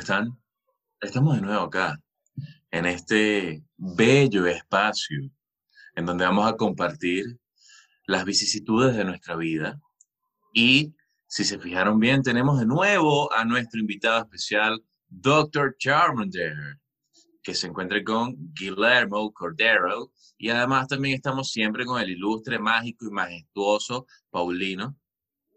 están? Estamos de nuevo acá, en este bello espacio, en donde vamos a compartir las vicisitudes de nuestra vida. Y si se fijaron bien, tenemos de nuevo a nuestro invitado especial, Dr. Charmander, que se encuentra con Guillermo Cordero. Y además también estamos siempre con el ilustre, mágico y majestuoso Paulino.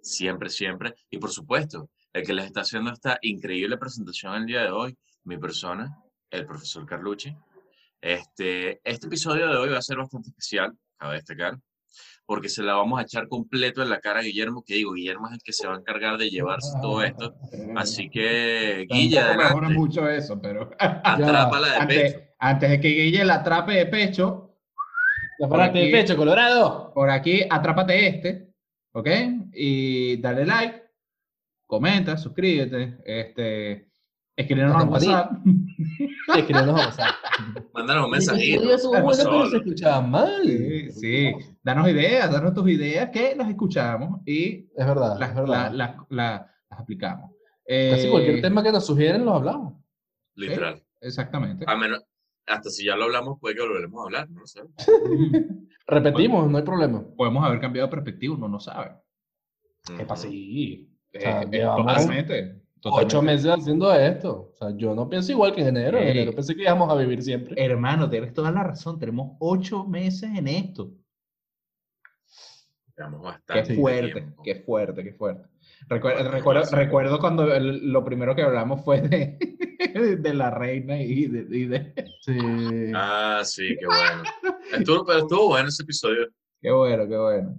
Siempre, siempre. Y por supuesto, el que les está haciendo esta increíble presentación el día de hoy, mi persona, el profesor Carlucci. Este, este episodio de hoy va a ser bastante especial, cabe destacar, porque se la vamos a echar completo en la cara a Guillermo, que digo, Guillermo es el que se va a encargar de llevarse todo esto. Así que, Guille, Tampoco mejora mucho eso, pero atrápala de antes, pecho. antes de que Guille la atrape de pecho, La parte de aquí- pecho, Colorado. por aquí atrápate este, ¿ok? Y dale like, comenta, suscríbete, este, escríbenos a. WhatsApp. Escribinos a WhatsApp. Mándanos un mensajito. bueno, pero se escuchaba mal. Sí, sí, danos ideas, danos tus ideas que las escuchamos y Es verdad, las, es verdad. la- la- la- las aplicamos. Casi Eh, cualquier tema que nos sugieren los hablamos. Literal. Exactamente. A menos, hasta si ya lo hablamos, puede que volveremos a hablar, no lo sé. Repetimos, no hay problema. Podemos haber cambiado de perspectiva, uno no sabe. ¿Qué pasa? Sí. O sea, eh, llevamos totalmente. Ocho totalmente. meses haciendo esto. O sea, yo no pienso igual que en enero. En enero pensé que íbamos a vivir siempre. Hermano, tienes toda la razón. Tenemos ocho meses en esto. Llevamos Qué bastante fuerte, tiempo. qué fuerte, qué fuerte. Recuerdo, recuerdo, recuerdo cuando el- lo primero que hablamos fue de, de la reina y de, y de- Sí. Ah, sí, qué bueno. Estuvo, pero estuvo bueno ese episodio. Qué bueno, qué bueno.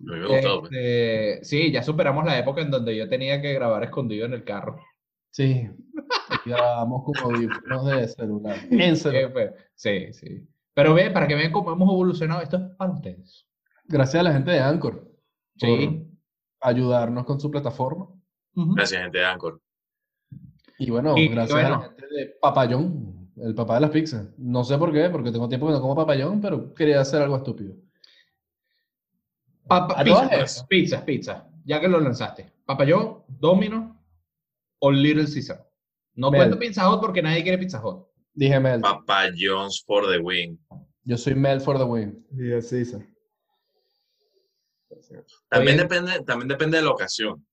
Me gustó. pues. Este, sí, ya superamos la época en donde yo tenía que grabar escondido en el carro. Sí. Grabamos con audífonos de celular. En celular. Pues, Sí, sí. Pero ve, para que vean cómo hemos evolucionado, esto es para ustedes. Gracias a la gente de Anchor. Sí. Por ayudarnos con su plataforma. Gracias, gente de Anchor. Y bueno, Y, gracias a la gente de Papayón, el papá de las pizzas. No sé por qué, porque tengo tiempo que no como papayón, pero quería hacer algo estúpido. Papa- pizza, pues, pizza, pizza. Ya que lo lanzaste. Papayón, Domino o Little Caesar. No Mel. cuento Pizza Hut porque nadie quiere Pizza Hut. Dije Mel. Papa Jones for the win. Yo soy Mel for the win. Dije César. También Oye. depende, también depende de la ocasión.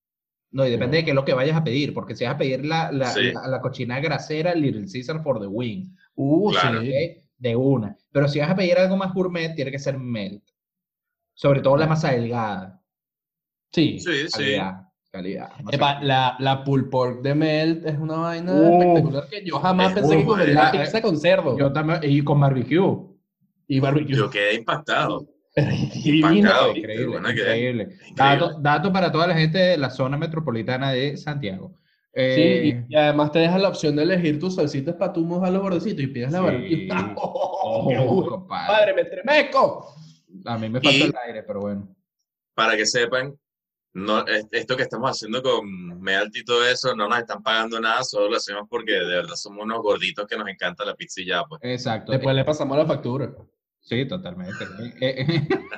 No, y depende de qué es lo que vayas a pedir, porque si vas a pedir la, la, Sí. la, la cochina grasera, Little Caesar for the win. Uh, Claro. De una. Pero si vas a pedir algo más gourmet, tiene que ser melt. Sobre todo la masa delgada. Sí. Sí, sí. Calidad. Calidad. masa Epa, la, la pulled pork de Melt es una vaina espectacular que yo jamás pensé que comería buena. pizza con cerdo Yo también, y con barbecue. y barbecue. Yo quedé impactado. Impactado. Increíble, increíble. Increíble. Dato, dato para toda la gente de la zona metropolitana de Santiago. Sí, Eh, y, y además te deja la opción de elegir tus salsitas para tú mojar los bordecitos y pides la Sí. barbecue. ojo, ¡Qué bueno! compadre. ¡Padre, me estremezco! A mí me falta Y- el aire, pero bueno. Para que sepan, no, es- esto que estamos haciendo con Melt y todo eso, no nos están pagando nada, solo lo hacemos porque de verdad somos unos gorditos que nos encanta la pizza y ya, pues. Exacto. Después le pasamos la factura. Sí, totalmente.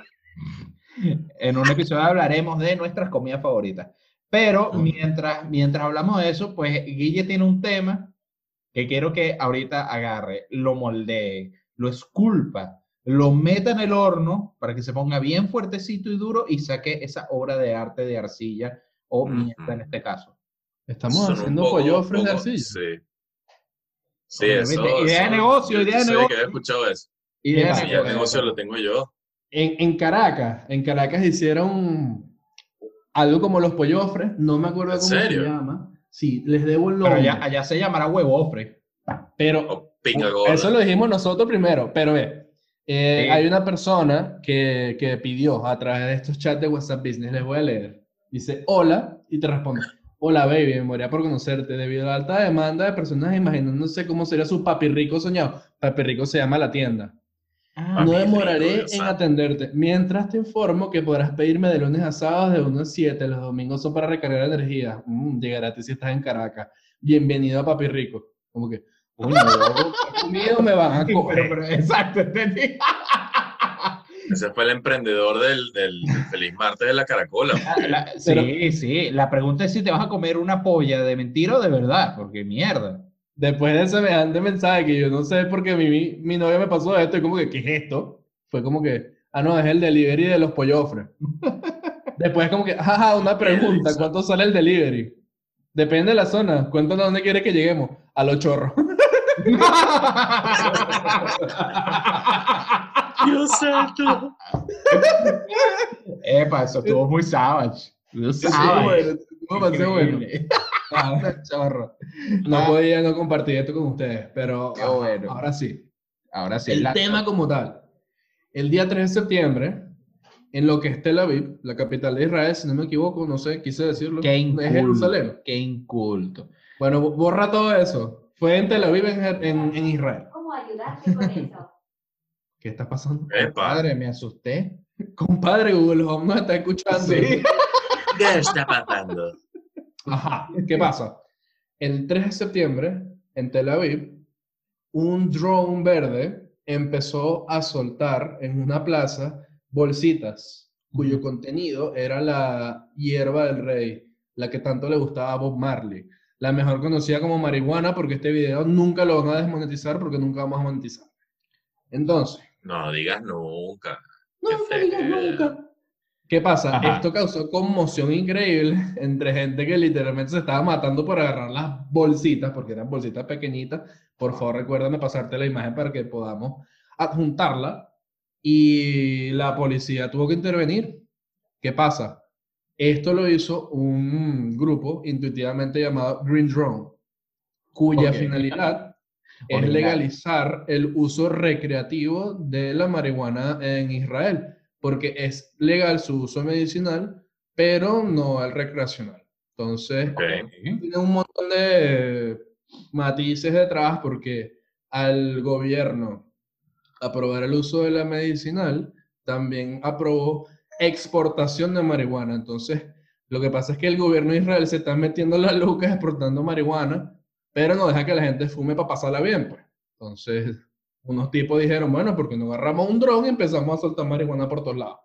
En un episodio hablaremos de nuestras comidas favoritas. Pero mientras, mientras hablamos de eso, pues Guille tiene un tema que quiero que ahorita agarre, lo moldee, lo esculpa, lo meta en el horno para que se ponga bien fuertecito y duro y saque esa obra de arte de arcilla o mierda en este caso. Estamos Son haciendo poco- pollofres de arcilla. Sí. Sí, Obviamente, eso. idea de negocio, idea de negocio. que había escuchado eso. Idea de Sí, negocio. negocio lo tengo yo. En, en Caracas, en Caracas hicieron algo como los pollofres, no me acuerdo ¿En cómo serio? se llama. Sí, les debo el Pero nombre. allá, allá se llamará huevofre. Pero O pinga eso lo dijimos nosotros primero, pero ve, eh, Sí. hay una persona que, que pidió a través de estos chats de WhatsApp Business, les voy a leer. Dice, hola, y te responde, hola baby, me moría por conocerte. Debido a la alta demanda de personas imaginándose cómo sería su papi rico soñado. Papi rico se llama la tienda. Ah, No demoraré en atenderte. Mientras te informo que podrás pedirme de lunes a sábados de 1 a 7. Los domingos son para recargar energía. Mm, llegará a ti si estás en Caracas. Bienvenido a Papi Rico. Como que, coño, yo, ¿qué comido me van a coger. pero, exacto, entendí. Ese fue el emprendedor del, del, Feliz Martes de la Caracola. Ah, la- sí, sí. La pregunta es si te vas a comer una polla de mentira o de verdad, porque mierda. Después de semejante mensaje que yo no sé por qué mi, mi, mi novia me pasó esto, y como que, ¿qué es esto? Fue como que, ah, no, es el delivery de los pollofres. Después como que, jaja, una pregunta. ¿cuánto sale el delivery? Depende de la zona, cuéntanos a dónde quieres que lleguemos. A los chorros. Dios santo. Epa, eso estuvo muy savage. Sí, savage. bueno, estuvo bueno. Ah, Chorro. No Ah, podía no compartir esto con ustedes, pero Qué ajá, bueno. ahora sí. Ahora sí. El la- tema como tal. El día 3 de septiembre, en lo que es Tel Aviv, la capital de Israel, si no me equivoco, no sé, quise decirlo. Qué es inculto. Jerusalén. Qué inculto. Bueno, bo- borra todo eso. Fue en Tel Aviv, en, en- en Israel. ¿Cómo ayudarte con eso? ¿Qué está pasando? Epa, Padre, me asusté. Compadre, Google Home nos está escuchando. Sí. ¿qué está pasando? Ajá. ¿Qué pasa? El 3 de septiembre, en Tel Aviv, un drone verde empezó a soltar en una plaza bolsitas cuyo contenido era la hierba del rey, la que tanto le gustaba a Bob Marley, la mejor conocida como marihuana, porque este video nunca lo van a desmonetizar porque nunca vamos a monetizar. Entonces, No digas nunca. no, no digas nunca. ¿Qué pasa? Ajá. Esto causó conmoción increíble entre gente que literalmente se estaba matando por agarrar las bolsitas, porque eran bolsitas pequeñitas. Por favor, recuérdame pasarte la imagen para que podamos adjuntarla. Y la policía tuvo que intervenir. ¿Qué pasa? Esto lo hizo un grupo intuitivamente llamado Green Drone, cuya finalidad es legalizar el uso recreativo de la marihuana en Israel, porque es legal su uso medicinal, pero no el recreacional. Entonces, tiene un montón de matices detrás porque al gobierno aprobar el uso de la medicinal, también aprobó exportación de marihuana. Entonces, lo que pasa es que el gobierno de Israel se está metiendo las lucas exportando marihuana, pero no deja que la gente fume para pasarla bien, pues. Entonces, unos tipos dijeron, bueno, porque no agarramos un dron y empezamos a soltar marihuana por todos lados.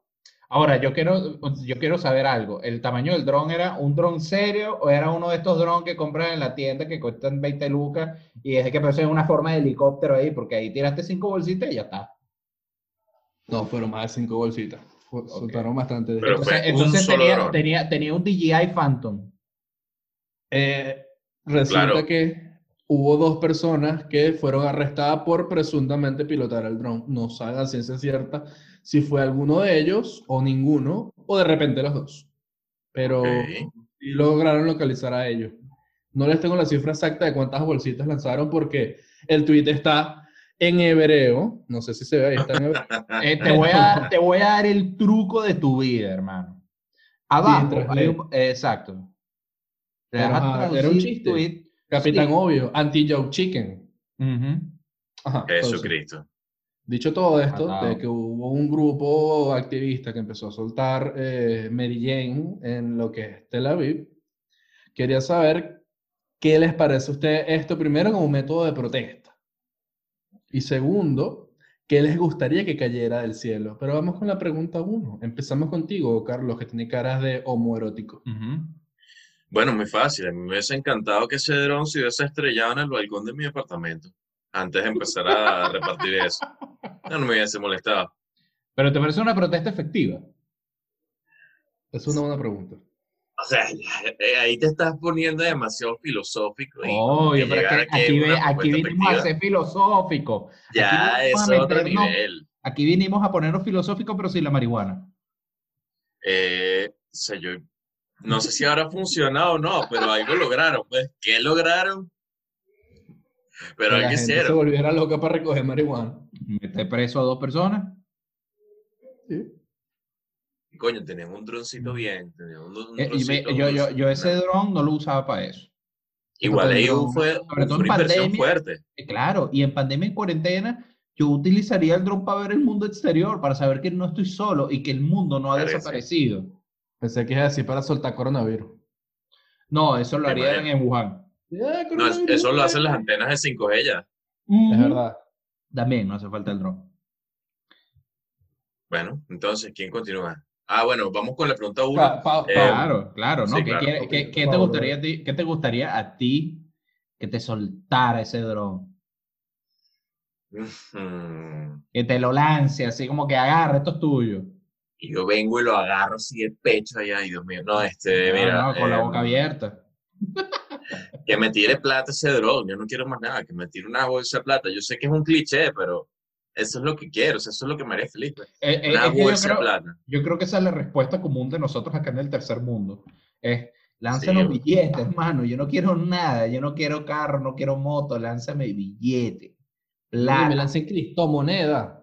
Ahora, yo quiero, yo quiero saber algo. ¿El tamaño del dron era un dron serio o era uno de estos drones que compras en la tienda que cuestan 20 lucas y es que parece una forma de helicóptero ahí? Porque ahí tiraste cinco bolsitas y ya está. No, fueron más de cinco bolsitas. Soltaron bastante. de Pero Entonces, entonces un solo tenía, tenía, tenía un DJI Phantom. Eh, resulta Claro. que hubo dos personas que fueron arrestadas por presuntamente pilotar el dron. No saben a ciencia cierta si fue alguno de ellos o ninguno, o de repente los dos. Pero Ok. sí lograron localizar a ellos. No les tengo la cifra exacta de cuántas bolsitas lanzaron porque el tweet está en hebreo. No sé si se ve ahí, está en hebreo. Eh, te, voy a, te voy a dar el truco de tu vida, hermano. Abajo, hay un- eh, exacto. Te era un chiste. tweet. Capitán Sí. Obvio, anti-joke chicken. Ajá, entonces, Jesucristo. Dicho todo esto, de que hubo un grupo activista que empezó a soltar eh, Mary Jane en lo que es Tel Aviv, quería saber qué les parece a ustedes esto primero como método de protesta. Y segundo, qué les gustaría que cayera del cielo. Pero vamos con la pregunta uno. Empezamos contigo, Carlos, que tiene caras de homoerótico. Bueno, muy fácil. A mí me hubiese encantado que ese dron se hubiese estrellado en el balcón de mi apartamento antes de empezar a repartir eso. No, no me hubiese molestado. Pero te parece una protesta efectiva. Es una buena pregunta. O sea, eh, ahí te estás poniendo demasiado filosófico. y Obvio, y pero que que aquí, ve- vinimos a ser filosóficos. Ya aquí es otro nivel. Aquí vinimos a ponernos filosóficos, pero sin la marihuana. Eh, o sea, yo no sé si habrá funcionado o no, pero algo lograron. Pues, ¿qué lograron? Pero Que la algo gente se volviera loca para recoger marihuana. Meter preso a dos personas. Sí. Coño, tenían un droncito bien. Tenían un, un Eh, y me- yo, yo, ese dron no lo usaba para eso. Igual ahí fue, sobre fue todo una en inversión pandemia. fuerte. Eh, Claro, y en pandemia y cuarentena, yo utilizaría el dron para ver el mundo exterior, para saber que no estoy solo y que el mundo no ha Parece. desaparecido. Pensé que es así para soltar coronavirus. No, eso lo harían en Wuhan. No, eso lo hacen las antenas de 5G ya. Es verdad. También no hace falta el dron. Bueno, entonces, ¿quién continúa? Ah, bueno, vamos con la pregunta uno. Pa- pa- Eh, pa- Claro, claro, ¿no? sí, ¿Qué, claro. te gustaría a ti, qué te gustaría a ti que te soltara ese dron? Que te lo lance, así como que agarre, esto es tuyo. Y yo vengo y lo agarro así de pecho allá, ay Dios mío. No, este, No, mira. no, con la em, boca abierta. Que me tire plata ese dron, yo no quiero más nada, que me tire una bolsa de plata. Yo sé que es un cliché, pero eso es lo que quiero, o sea, eso es lo que me haría feliz. pues. Eh, eh, Una yo, bolsa de creo, plata. yo creo que esa es la respuesta común de nosotros acá en el tercer mundo. Es, lánzanos Sí. billetes, hermano. Yo no quiero nada. Yo no quiero carro, no quiero moto. Lánzame billete. Oye, me Plata. lancé criptomoneda.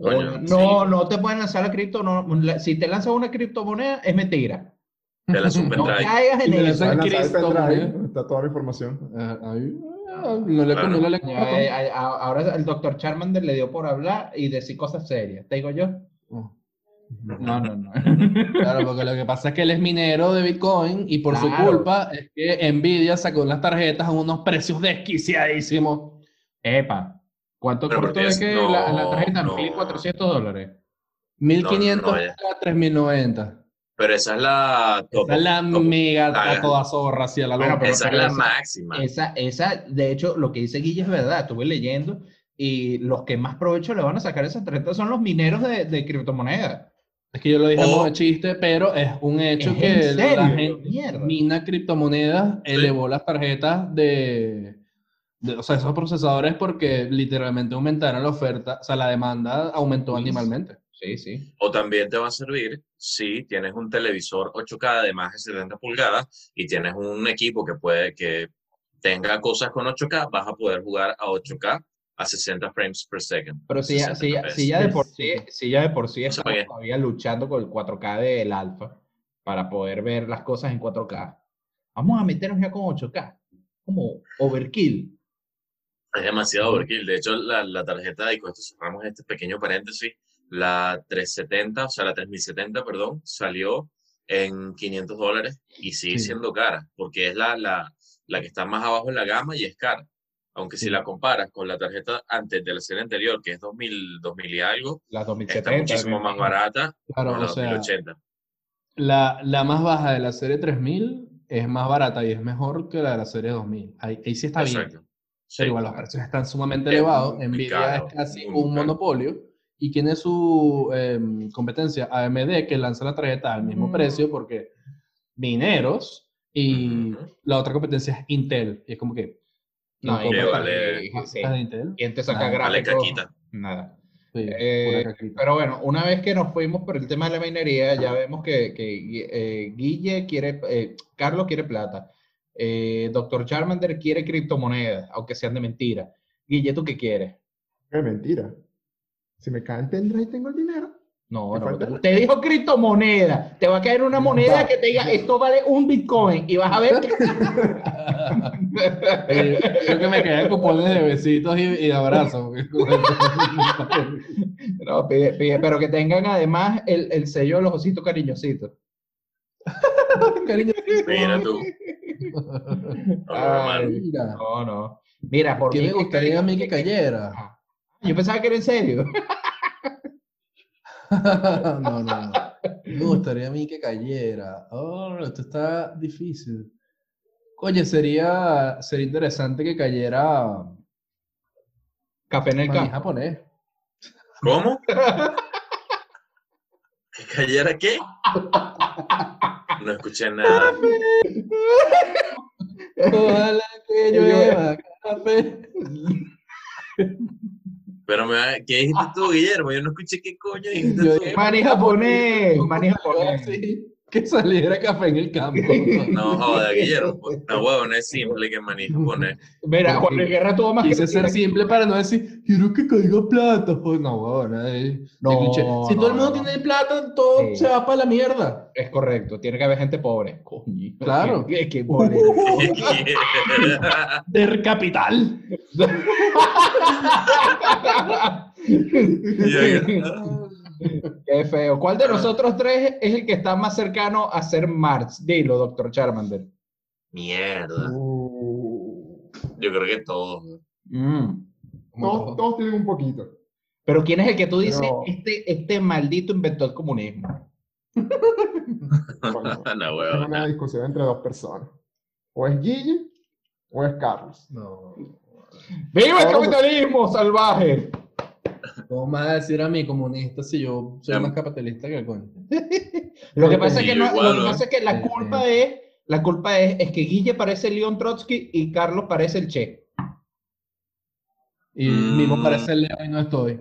Coño, No, sí. no te pueden lanzar la cripto. No, la- si te lanzan una criptomoneda, es mentira. Te lanzo un No caigas en eso. está toda la información. Ah, ahí, ah, no le Claro. no le- Ya, eh, a- ahora el doctor Charmander le dio por hablar y decir cosas serias. ¿Te digo yo? Oh. No, no, no. Claro, porque lo que pasa es que él es minero de Bitcoin y por su culpa es que Nvidia sacó las tarjetas a unos precios desquiciadísimos. Epa. ¿Cuánto porque es que la, la no, tarjeta? no. 1.400 dólares. 1500 no, ya. a 3090. Pero esa es la top. Esa es la top. mega Ah, a toda zorra, así a la Bueno, pero- esa es la esa- máxima. Esa, esa, de hecho, lo que dice Guille es verdad. Estuve leyendo y los que más provecho le van a sacar esas tarjetas son los mineros de, de criptomonedas. Es que yo lo dije como de chiste, pero es un hecho ¿Es que en serio? la gente Mierda. mina criptomonedas, Sí. elevó las tarjetas de, de- o sea, esos procesadores porque literalmente aumentaron la oferta, o sea, la demanda aumentó Sí. animalmente. Sí, sí. O también te va a servir si tienes un televisor 8K de más de 70 pulgadas y tienes un equipo que puede que tenga cosas con 8K, vas a poder jugar a 8K a 60 frames per second. Pero si ya, 60 si, si ya de por sí, si ya de por sí estamos sabía. todavía luchando con el 4K del alfa para poder ver las cosas en 4K, vamos a meternos ya con 8K. Como overkill. Es demasiado overkill. De hecho, la, la tarjeta, y con esto cerramos este pequeño paréntesis, la 370, o sea, la 3070, perdón, salió en 500 dólares y sigue Sí. siendo cara, porque es la, la, la que está más abajo en la gama y es cara. Aunque si Sí. la comparas con la tarjeta antes de la serie anterior, que es 2000, 2000 y algo, está 2070. muchísimo me más barata Claro, la o sea, 2080. la, la más baja de la serie 3000 es más barata y es mejor que la de la serie 2000. Ahí, ahí sí está bien. Exacto. Sí. Pero igual los precios están sumamente Es elevados. Nvidia es casi un monopolio y tiene su em, competencia AMD que lanza la tarjeta al mismo Mm. precio porque mineros y la otra competencia es Intel. Y es como que. No, ¿quién y vale- sí, Intel? ¿Quién te saca Nada, Vale. Nada. Sí, Eh. Pero bueno, una vez que nos fuimos por el tema de la minería, ya vemos que, que, eh, Guille quiere, eh, Carlos quiere plata, eh, Doctor Charmander quiere criptomonedas, aunque sean de mentira. Guille, ¿tú qué quieres? Es mentira. Si me cae pendrive y tengo el dinero. No, no, falta- te, te dijo criptomoneda. Te va a caer una moneda que te diga esto vale un Bitcoin y vas a ver que. Eh, creo que me quedan cupones de besitos y, y de abrazos. No, pide- pide, pero que tengan además el, el sello de los ositos cariñositos. Cariño. Mira tú. No, Ay, hermano. Mira, No, no. Mira, por ¿qué mí me gustaría a mí que cayera? Yo pensaba que era en serio. no, no, no. Me gustaría a mí que cayera. Oh, esto está difícil. Oye, sería, sería interesante que cayera Café en el maní campo. japonés. ¿Cómo? ¿Que cayera qué? No escuché nada. Ojalá que llueva café. Pero me va- ¿qué dijiste tú, Guillermo? Yo no escuché qué coño dijiste Yo tú. Maní japonés, maní japonés. Así, que saliera café en el campo. No joda, Guillermo. No, huevón, es simple que maní japonés. Mira, Juan Luis Guerra tuvo más Quise que ser simple para no decir, quiero que caiga plata. Pues no, huevón, eh, No, cliché. Si todo el no, mundo no. tiene plata, todo Sí. se va para la mierda. Es correcto, tiene que haber gente pobre. Coño. Claro. Qué, qué pobre. Del capital. Qué feo. ¿Cuál de nosotros tres es el que está más cercano a ser Marx? Dilo, doctor Charmander. Mierda. Uh, Yo creo que todos. Mm. todos, todos tienen un poquito. Pero ¿quién es el que tú dices, Pero- este, este maldito inventó el comunismo? No, Es una discusión entre dos personas. O es Guille o es Carlos. No. ¡Viva el capitalismo salvaje! ¿Cómo me vas a decir a mí comunista si yo soy Ya. más capitalista que el coño? Lo que pasa es que, no- igual, lo que, pasa es que la Sí, culpa es, la culpa es, es que Guille parece León Trotsky y Carlos parece el Che. Y Mm. mismo parece el león y no estoy.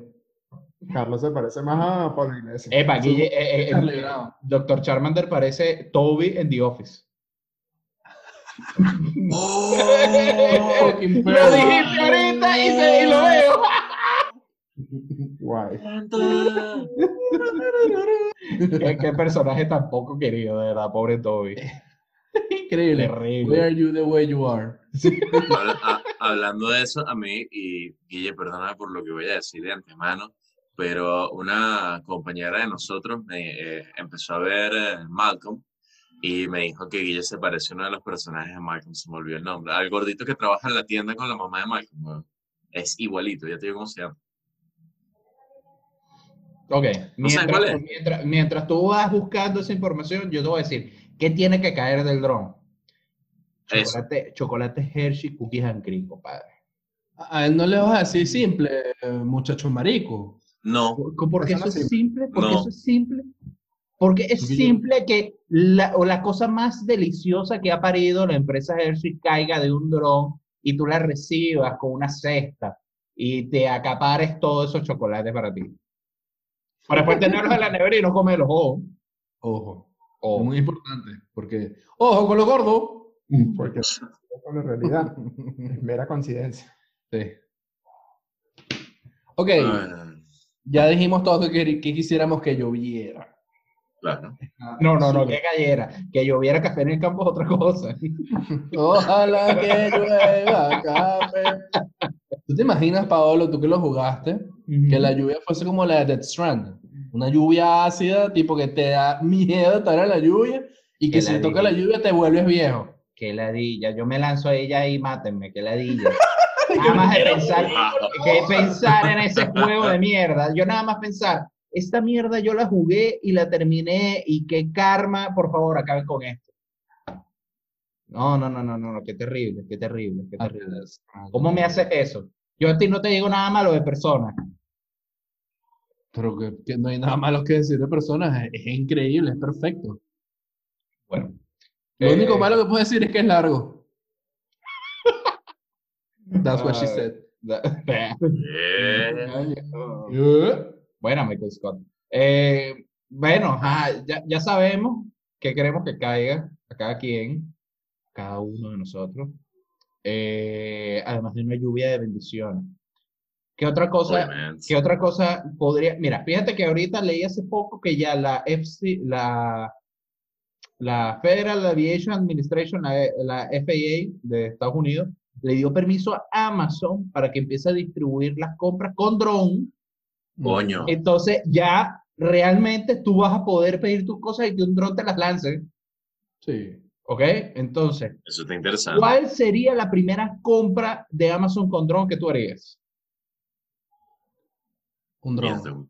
Carlos se parece más a Pablo Iglesias. Epa, Guille, eh, eh, eh. Doctor Charmander parece Toby en The Office. ¡Oh! Lo dijiste ahorita y, se, y lo veo. Guay. ¿Qué, qué personaje tan poco querido, de verdad, pobre Toby. Increíble. Why Terrible. are you the way you are? Habla- a- hablando de eso, a mí, y Guille, perdóname por lo que voy a decir de antemano, pero una compañera de nosotros me eh, empezó a ver eh, Malcolm y me dijo que Guille se parece a uno de los personajes de Malcolm, se me olvidó el nombre, al gordito que trabaja en la tienda con la mamá de Malcolm. Es igualito, ya te digo cómo se llama. Ok, mientras, cuál es. mientras, mientras tú vas buscando esa información, yo te voy a decir, ¿qué tiene que caer del dron? Chocolate, chocolate Hershey, cookies and cream, compadre. A él no le vas a decir simple, muchacho marico. No, ¿Por- Porque Eso es simple, porque No. eso es simple. Porque es simple que la, o la cosa más deliciosa que ha parido la empresa Hershey caiga de un dron y tú la recibas con una cesta y te acapares todos esos chocolates para ti. Para después tenerlos en la nevera y no comerlos. Ojo. Ojo. Ojo. Es muy importante. Porque, ojo con lo gordo. Porque es con la realidad. Es mera coincidencia. Sí. Ok, ya dijimos todo que, que quisiéramos que lloviera. claro. No, no, no, que cayera. Que lloviera café en el campo es otra cosa. Ojalá que llueva café. ¿Tú te imaginas, Paolo, tú que lo jugaste, que la lluvia fuese como la de Death Strand? Una lluvia ácida, tipo que te da miedo estar en la lluvia y que si te toca la lluvia te vuelves viejo. Qué ladilla. Yo me lanzo a ella y mátenme. Qué ladilla. Nada más de pensar, que pensar en ese juego de mierda. Yo nada más pensar, esta mierda yo la jugué y la terminé y qué karma, por favor, acaben con esto. No, no, no, no, no, no, qué terrible, qué terrible, qué terrible. ¿Cómo me haces eso? Yo a ti no te digo nada malo de persona. Pero que, que no hay nada malo que decir de personas, es, es increíble, es perfecto. Bueno. Lo Eh, único malo que puedo decir es que es largo. That's what she Ah. said. Eh, Yeah. Buena, Michael Scott. Eh, bueno, ajá, ya, ya sabemos que queremos que caiga a cada quien, cada uno de nosotros. Eh, además de una lluvia de bendiciones. ¿Qué otra cosa, qué otra cosa podría? Mira, fíjate que ahorita leí hace poco que ya la FC, la, la Federal Aviation Administration, la, la FAA de Estados Unidos, le dio permiso a Amazon para que empiece a distribuir las compras con dron Coño. entonces ya realmente tú vas a poder pedir tus cosas y que un dron te las lance. Sí. ¿Ok? Entonces, Eso está interesante. ¿cuál sería la primera compra de Amazon con dron que tú harías? Un dron.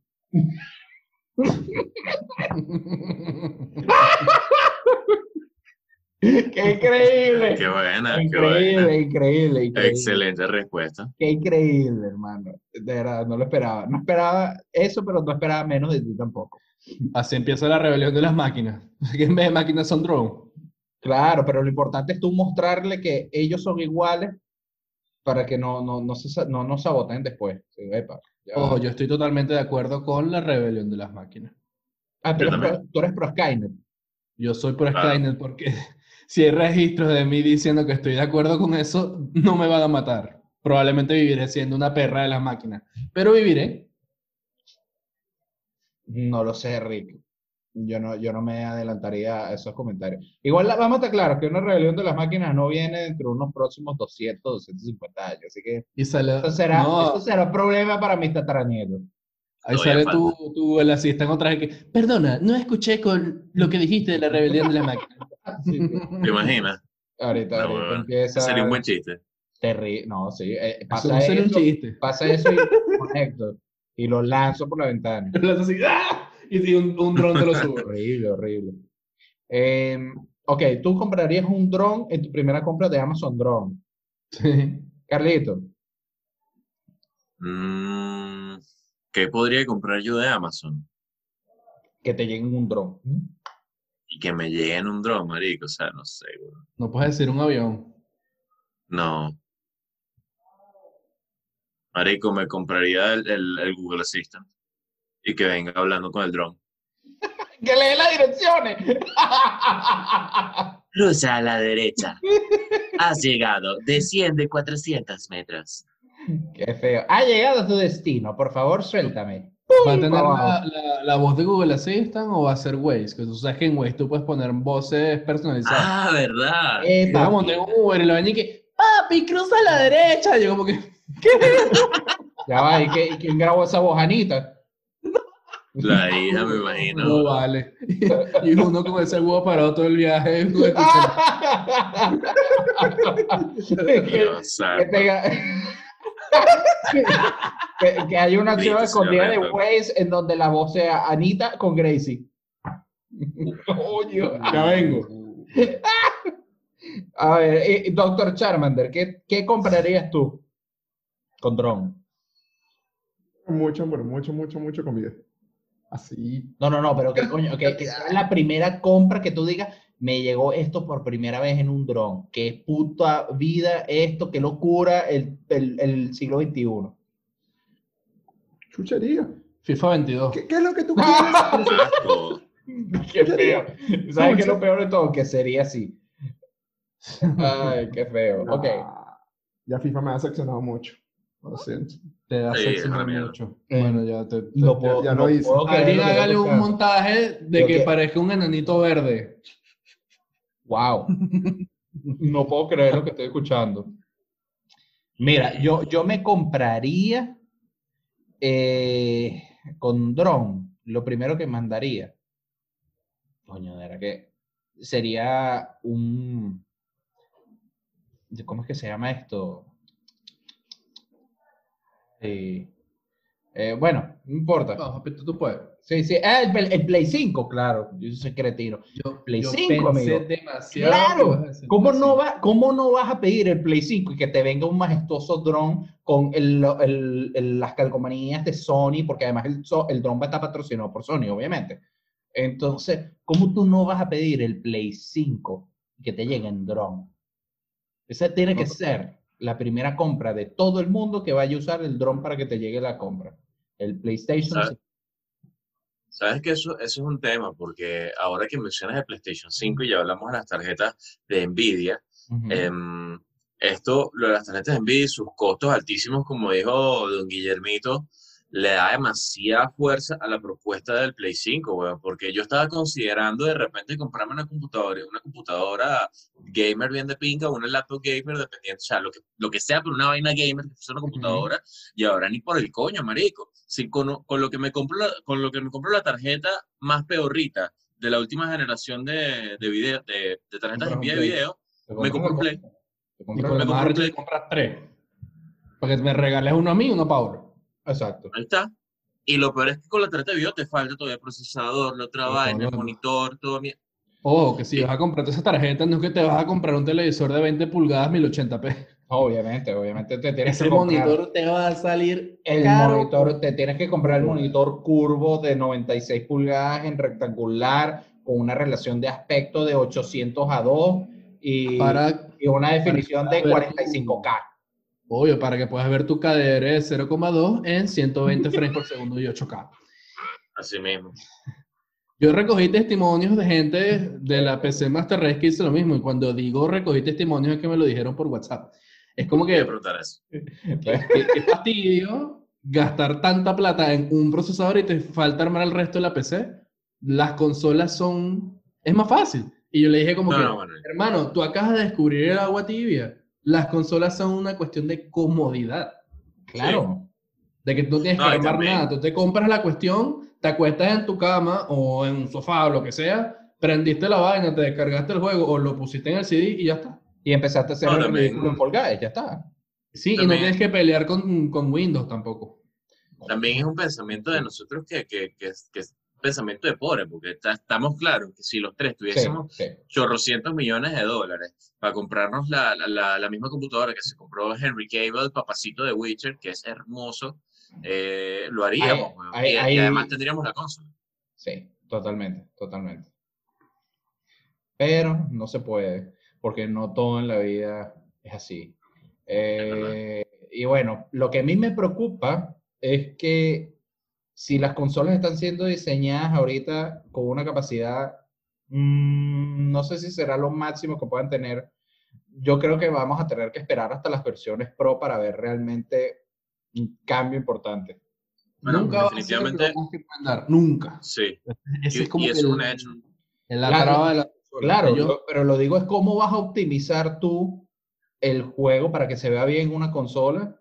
¡Qué increíble! Qué buena, qué increíble, buena. increíble, increíble. Excelente respuesta. Qué increíble, hermano. De verdad, no lo esperaba. No esperaba eso, pero no esperaba menos de ti tampoco. Así empieza la rebelión de las máquinas. Que en vez de máquinas son drones. Claro, pero lo importante es tú mostrarle que ellos son iguales para que no, no, no, se, no nos saboteen después. Sí, epa, ya. Ojo, yo estoy totalmente de acuerdo con la rebelión de las máquinas. Ah, tú Yo eres, pro, tú eres pro Skynet. Yo soy Claro. Skynet porque si hay registros de mí diciendo que estoy de acuerdo con eso, no me van a matar. Probablemente viviré siendo una perra de las máquinas. Pero viviré. No lo sé, Rick. Yo no, yo no me adelantaría a esos comentarios. Igual la- vamos a estar claros que una rebelión de las máquinas no viene dentro de unos próximos 200, 250 años. Así que Y sale, eso será, no, eso será un problema para mis tataranietos. ahí Todavía sale tú, tú el asistente otra vez que, perdona, no escuché con lo que dijiste de la rebelión de las máquinas. ¿Te imaginas? Ahorita, No, ahorita empieza. Sería un buen chiste. terri- No, sí. eh, Eso pasa no sería un eso, chiste. pasa eso y conecto. y lo lanzo por la ventana. Lo haces así, ¡ah! Y si un, un dron te lo sube. Horrible, horrible. Em, ok, tú comprarías un dron en tu primera compra de Amazon Drone. Sí. Carlito, Mm, ¿Qué podría comprar yo de Amazon? que te llegue un dron. Y que me llegue en un dron, marico. O sea, no sé, weón. No puedes decir un avión. No. Marico, me compraría el, el- el Google Assistant. Y que venga hablando con el dron. ¡Que lee las direcciones! Cruza a la derecha. Has llegado. Desciende 400 metros. ¡Qué feo! Ha llegado a tu destino, por favor, suéltame. ¿Va a tener la, abajo. la- la voz de Google Assistant o va a ser Waze? Que tú sabes que en Waze tú puedes poner voces personalizadas. Ah, ¿verdad? Eh, monté en un Uber y la ven y que, papi, cruza a la derecha. Y yo como que, Ya va, ¿y, qué- y quién grabó esa voz, Anita? La hija, me no imagino. vale. Y uno con ese huevo parado todo el viaje. que, Dios que santo. tenga- que, que haya una Listo, escondida de Waze en donde la voz sea Anita con Gracie. Coño. Ya vengo. A ver, Doctor Charmander, ¿qué, ¿qué comprarías tú con drone? Mucho, mucho, mucho, mucho comida. Así. No, no, no, pero que coño, que, que sea la primera compra que tú digas, me llegó esto por primera vez en un dron. Qué puta vida esto, qué locura el, el, el siglo XXI. Chuchería. FIFA 22. ¿Qué, qué es lo que tú quieres? Qué feo. ¿Sabes qué es lo peor de todo? Que sería así. Ay, qué feo. Ok. Ah, Ya FIFA me ha seccionado mucho. Lo siento. Te da Sí, sexo mucho. Eh, Bueno, ya te... te- No puedo, ya no lo hice. Alguien lo hágale un montaje de Lo que que- parezca un enanito verde. Wow. No puedo creer lo que estoy escuchando. Mira, yo, yo me compraría eh, con dron. Lo primero que mandaría. Coño, de verdad que sería un. ¿Cómo es que se llama esto? Eh, eh, bueno, no importa. No, papito, tú puedes. Sí, sí. Ah, el, Play- el Play 5, claro. Yo soy cretino. Yo, Play yo 5, pensé amigo. demasiado. Claro, ¿cómo no, 5. va, ¿cómo no vas a pedir el Play 5 y que te venga un majestuoso dron con el- las calcomanías de Sony? Porque además el, el dron va a estar patrocinado por Sony, obviamente. Entonces, ¿cómo tú no vas a pedir el Play 5 y que te llegue en dron? Esa tiene que ser la primera compra de todo el mundo que vaya a usar el dron para que te llegue la compra. El PlayStation. ¿Sabes? Sabes que eso, eso es un tema, porque ahora que mencionas el PlayStation 5 y ya hablamos de las tarjetas de Nvidia, em, esto, lo de las tarjetas de Nvidia y sus costos altísimos, como dijo don Guillermito, le da demasiada fuerza a la propuesta del Play 5, weón, porque yo estaba considerando de repente comprarme una computadora, una computadora gamer bien de pinga, una laptop gamer, dependiendo, o sea, lo que, lo que sea, pero una vaina gamer que fuese una computadora, y ahora ni por el coño, marico. Si con, con lo que me compro la, con lo que me compro la tarjeta más peorrita de la última generación de, de video, de, de tarjetas de de video, me compro un Play. Te con me compro un Play. compras tres. Para que me regales uno a mí y uno a. Exacto. Ahí está. Y lo peor es que con la tarjeta de video te falta todavía el procesador, la otra vaina, el monitor, todo mi... Ojo, que si vas a comprarte esa tarjeta, no es que te vas a comprar un televisor de 20 pulgadas 1080p. Obviamente, obviamente te tienes Ese que comprar monitor te va a salir el caro. monitor, te tienes que comprar el monitor curvo de 96 pulgadas en rectangular con una relación de aspecto de 800 a 2 y, Para, y una definición de ver tu- 45K. Obvio, para que puedas ver tu KDR de 0,2 en 120 frames por segundo y 8K. Así mismo. Yo recogí testimonios de gente de la PC Master Race que hizo lo mismo. Y cuando digo recogí testimonios es que me lo dijeron por WhatsApp. Es como Voy a que, qué fastidio gastar tanta plata en un procesador y te falta armar el resto de la PC. Las consolas son... Es más fácil. Y yo le dije como No, que, no, bueno. hermano, tú acabas de descubrir el agua tibia. Las consolas son una cuestión de comodidad. Claro. De que tú no tienes No, que y armar también- nada. Tú te compras la cuestión, te acuestas en tu cama o en un sofá o lo que sea, prendiste la vaina, te descargaste el juego o lo pusiste en el CD y ya está. Y empezaste a hacer No, en Fall Guys, ya está. Sí, y no tienes que pelear con, con Windows tampoco. también es un pensamiento de nosotros que, que, que, es, que es pensamiento de pobre, porque está- estamos claros que si los tres Sí, tuviésemos sí. chorrocientos millones de dólares para comprarnos la, la- la, misma computadora que se compró Henry Cable, papacito de Witcher, que es hermoso, eh, lo haríamos. Ahí- weón. ahí- y, y además tendríamos la consola. Sí, totalmente, totalmente. Pero no se puede, porque no todo en la vida es así. Eh, y bueno, lo que a mí me preocupa es que si las consolas están siendo diseñadas ahorita con una capacidad, mm, no sé si será lo máximo que puedan tener. Yo creo que vamos a tener que esperar hasta las versiones Pro para ver realmente un cambio importante. Bueno, Nunca va a ser lo definitivamente, que. Nunca. sí. Ese Y- es como y que eso es el- un hecho. el Claro, de la. Claro, lo- pero lo digo es cómo vas a optimizar tú el juego para que se vea bien en una consola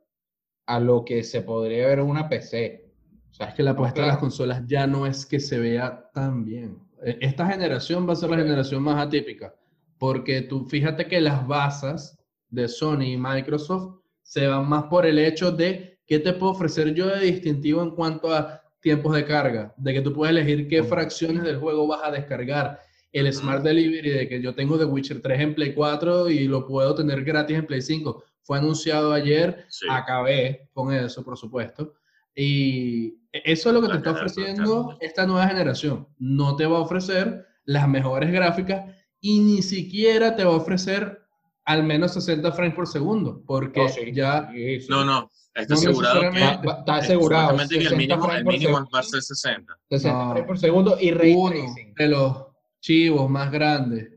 a lo que se podría ver en una PC. O sea, Es que la apuesta de las consolas ya no es que se vea tan bien. E- Esta generación va a ser la generación más atípica, porque tú fíjate que las bases de Sony y Microsoft se van más por el hecho de qué te puedo ofrecer yo de distintivo en cuanto a tiempos de carga, de que tú puedes elegir qué fracciones del juego vas a descargar, el. Smart Delivery de que yo tengo The Witcher 3 en Play 4 y lo puedo tener gratis en Play 5. Fue anunciado ayer, Sí. acabé con eso, por supuesto. Y eso es lo que te está ofreciendo esta nueva generación. No te va a ofrecer las mejores gráficas y ni siquiera te va a ofrecer al menos 60 frames por segundo, porque No, sí, ya sí, sí. No, no, está No asegurado que... está asegurado. supuestamente que el 60 mínimo, el mínimo va a ser 60. 60 No. frames por segundo y ray uno tracing. de los chivos más grandes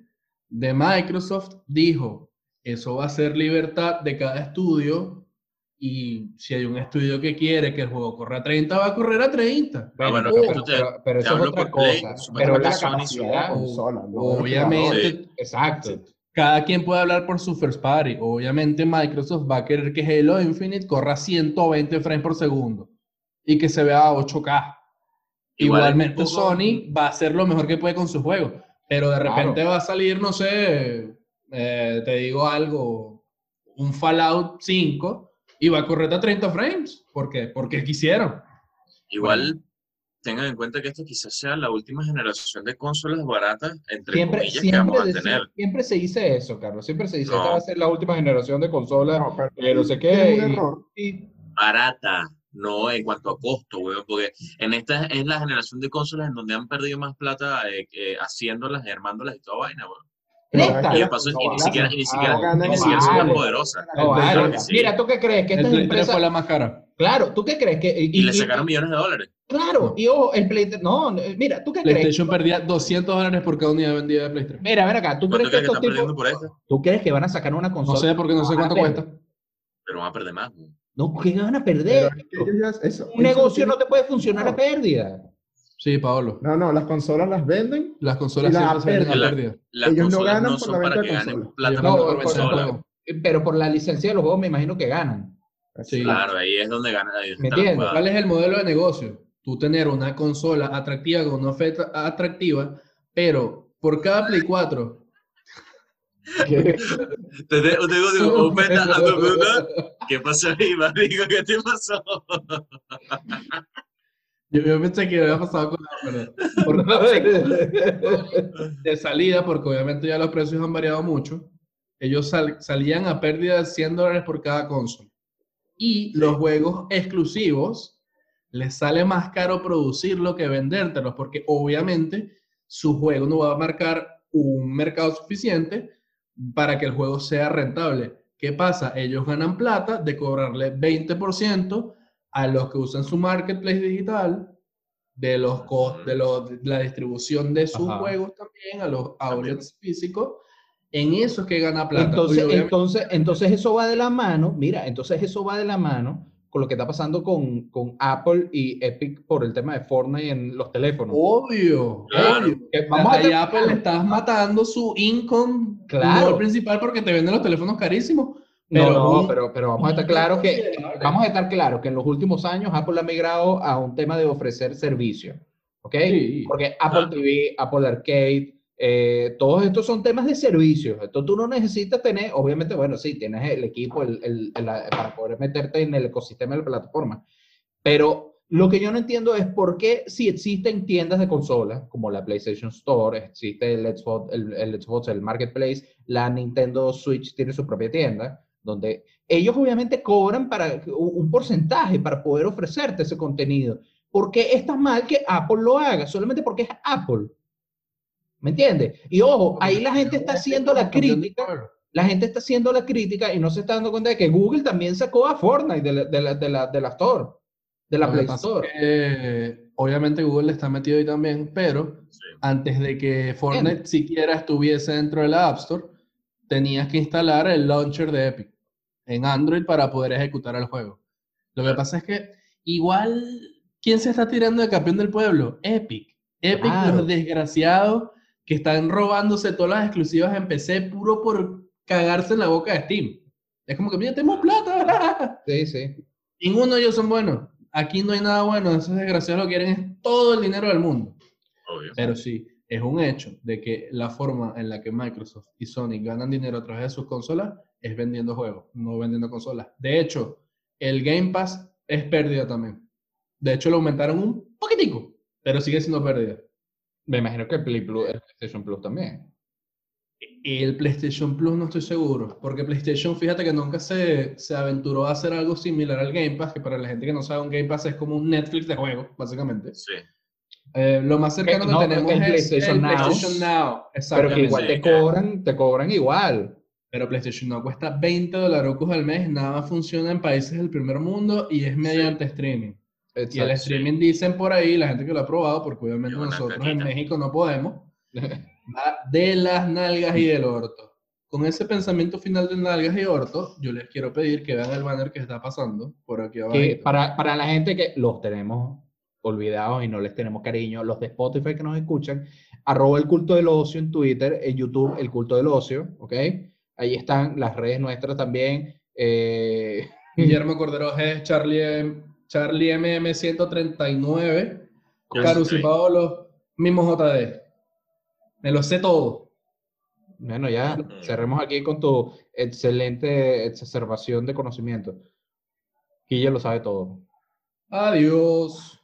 de Microsoft dijo, eso va a ser libertad de cada estudio y si hay un estudio que quiere que el juego corra a 30, va a correr a 30. Ah, bueno, pero, que pero- tú te- pero- pero te eso es otra cosa. Pero la capacidad, consola, no Obviamente, jugador. exacto. cada quien puede hablar por su first party. Obviamente Microsoft va a querer que Halo Infinite corra 120 frames por segundo y que se vea a 8K. Igual Igualmente poco- Sony va a hacer lo mejor que puede con su juego, pero de Claro. repente va a salir, no sé, eh, te digo algo, un Fallout 5 y va a correr a 30 frames. ¿Por qué? Porque quisieron. Igual tengan en cuenta que esto quizás sea la última generación de consolas baratas, entre Siempre, comillas, que siempre, vamos a decía- tener. siempre se dice eso, Carlos. Siempre se dice, No. esta va a ser la última generación de consolas. No, pero que no sé qué, es un y- error. y- Barata, no en cuanto a costo, weón, porque en esta es la generación de consolas en donde han perdido más plata eh, eh, haciéndolas, armándolas y toda vaina, weón. Y y ni siquiera, y ni siquiera, Ah, ni no siquiera son tan poderosas. No, vale. Claro que sí. Mira, ¿tú qué crees? Que El estas Play 3 empresas... fue la más cara. Claro, ¿tú qué crees? Que, Y le sacaron millones de dólares. Claro, y ojo, el Play... No, mira, ¿tú qué crees? PlayStation perdía 200 dólares por cada unidad vendida de Play 3. Mira, ven acá, ¿tú ¿Cuánto crees que crees que estos están perdiendo tipos... por esto? ¿Tú crees que van a sacar una No consola? sé, porque no sé cuánto cuesta. Pero van a perder más. No, ¿qué van a perder? eso- Un eso negocio tiene- no te puede funcionar a pérdida. Sí, Paolo. No, no, las consolas las venden. Las consolas Y la siempre se venden a pérdida. pérdida. Las Ellos no consolas ganan no por la venta de consolas. plata No, ganan por por juego. Pero por la licencia de los juegos me imagino que ganan. Sí. Claro, ahí es donde gana. ahí ¿Me entiendes? ¿Cuál es el modelo de negocio? Tú tener una consola atractiva con una oferta atractiva, pero por cada Play 4 Que- Te oferta, a tu. ¿Qué pasó ahí, marico? ¿Qué te pasó? Yo, yo pensé que había pasado con la pero por de salida, porque obviamente ya los precios han variado mucho, ellos sal- salían a pérdida de 100 dólares por cada consola. Y los juegos exclusivos les sale más caro producirlo que vendértelos, porque obviamente su juego no va a marcar un mercado suficiente para que el juego sea rentable. ¿Qué pasa? Ellos ganan plata de cobrarle 20% a los que usan su marketplace digital, de los costos, de, los- de la distribución de sus Ajá. juegos también, a los outlets físicos, en eso es que gana plata. Entonces, entonces, entonces eso va de la mano, mira, entonces eso va de la mano con lo que está pasando con, con Apple y Epic por el tema de Fortnite en los teléfonos. obvio, Claro. obvio. Vamos a Apple le estás matando su income Claro. principal porque te venden los teléfonos carísimos. No, Pero no, un- pero, pero vamos a estar claros que vamos a estar claros que en los últimos años Apple ha migrado a un tema de ofrecer servicios, ¿ok? Sí. Porque Apple Claro. TV, Apple Arcade, eh, todos estos son temas de servicios. Entonces tú no necesitas tener, obviamente, bueno, sí, tienes el equipo el- el- el- para poder meterte en el ecosistema de la plataforma, pero Lo que yo no entiendo es por qué si existen tiendas de consolas, como la PlayStation Store, existe el Xbox, el, el Xbox, el Marketplace, la Nintendo Switch tiene su propia tienda, donde ellos obviamente cobran para un porcentaje para poder ofrecerte ese contenido. ¿Por qué está mal que Apple lo haga? Solamente porque es Apple. ¿Me entiendes? Y ojo, ahí la gente está haciendo la crítica la gente está haciendo la crítica y no se está dando cuenta de que Google también sacó a Fortnite de la, de la, de la, de la Store, de la Play Store. que, obviamente Google está metido ahí también, pero Sí. antes de que Fortnite siquiera estuviese dentro de la App Store, tenías que instalar el launcher de Epic en Android para poder ejecutar el juego. Lo que pasa es que igual, ¿quién se está tirando de campeón del pueblo? Epic. Epic, Claro. los desgraciados que están robándose todas las exclusivas en PC puro por cagarse en la boca de Steam. Es como que, mira, tenemos plata. Sí, sí. Ninguno de ellos son buenos. Aquí no hay nada bueno. Esos desgraciados lo quieren es todo el dinero del mundo. Obvio. Pero sí, es un hecho de que la forma en la que Microsoft y Sony ganan dinero a través de sus consolas es vendiendo juegos, no vendiendo consolas. De hecho, el Game Pass es pérdida también. De hecho, lo aumentaron un poquitico, pero sigue siendo pérdida. Me imagino que el, PlayStation Plus también. El PlayStation Plus no estoy seguro, porque PlayStation, fíjate que nunca se, se aventuró a hacer algo similar al Game Pass, que para la gente que no sabe, un Game Pass es como un Netflix de juegos, básicamente. Sí. Eh, lo más cercano que no, tenemos el es PlayStation el Now. PlayStation Now. Pero que Exactamente. igual sí, te cobran, te cobran igual. Pero PlayStation Now cuesta 20 dólares al mes, nada más funciona en países del primer mundo y es mediante streaming. Y el Exacto. streaming dicen por ahí, la gente que lo ha probado, porque obviamente nosotros en. México no podemos, va de las nalgas y del orto. Con ese pensamiento final de nalgas y orto, yo les quiero pedir que vean el banner que está pasando por aquí abajo. Para, para la gente que los tenemos olvidados y no les tenemos cariño, los de Spotify que nos escuchan, arroba el culto del ocio en Twitter, en YouTube, el culto del ocio, ¿ok? Ahí están las redes nuestras también. eh, Guillermo Cordero G, Charlie, M- Charlie MM139, Yo Carus y Paolo, mismo JD. Me lo sé todo. bueno, ya cerremos aquí con tu excelente exacerbación de conocimiento. Guille lo sabe todo. Adiós.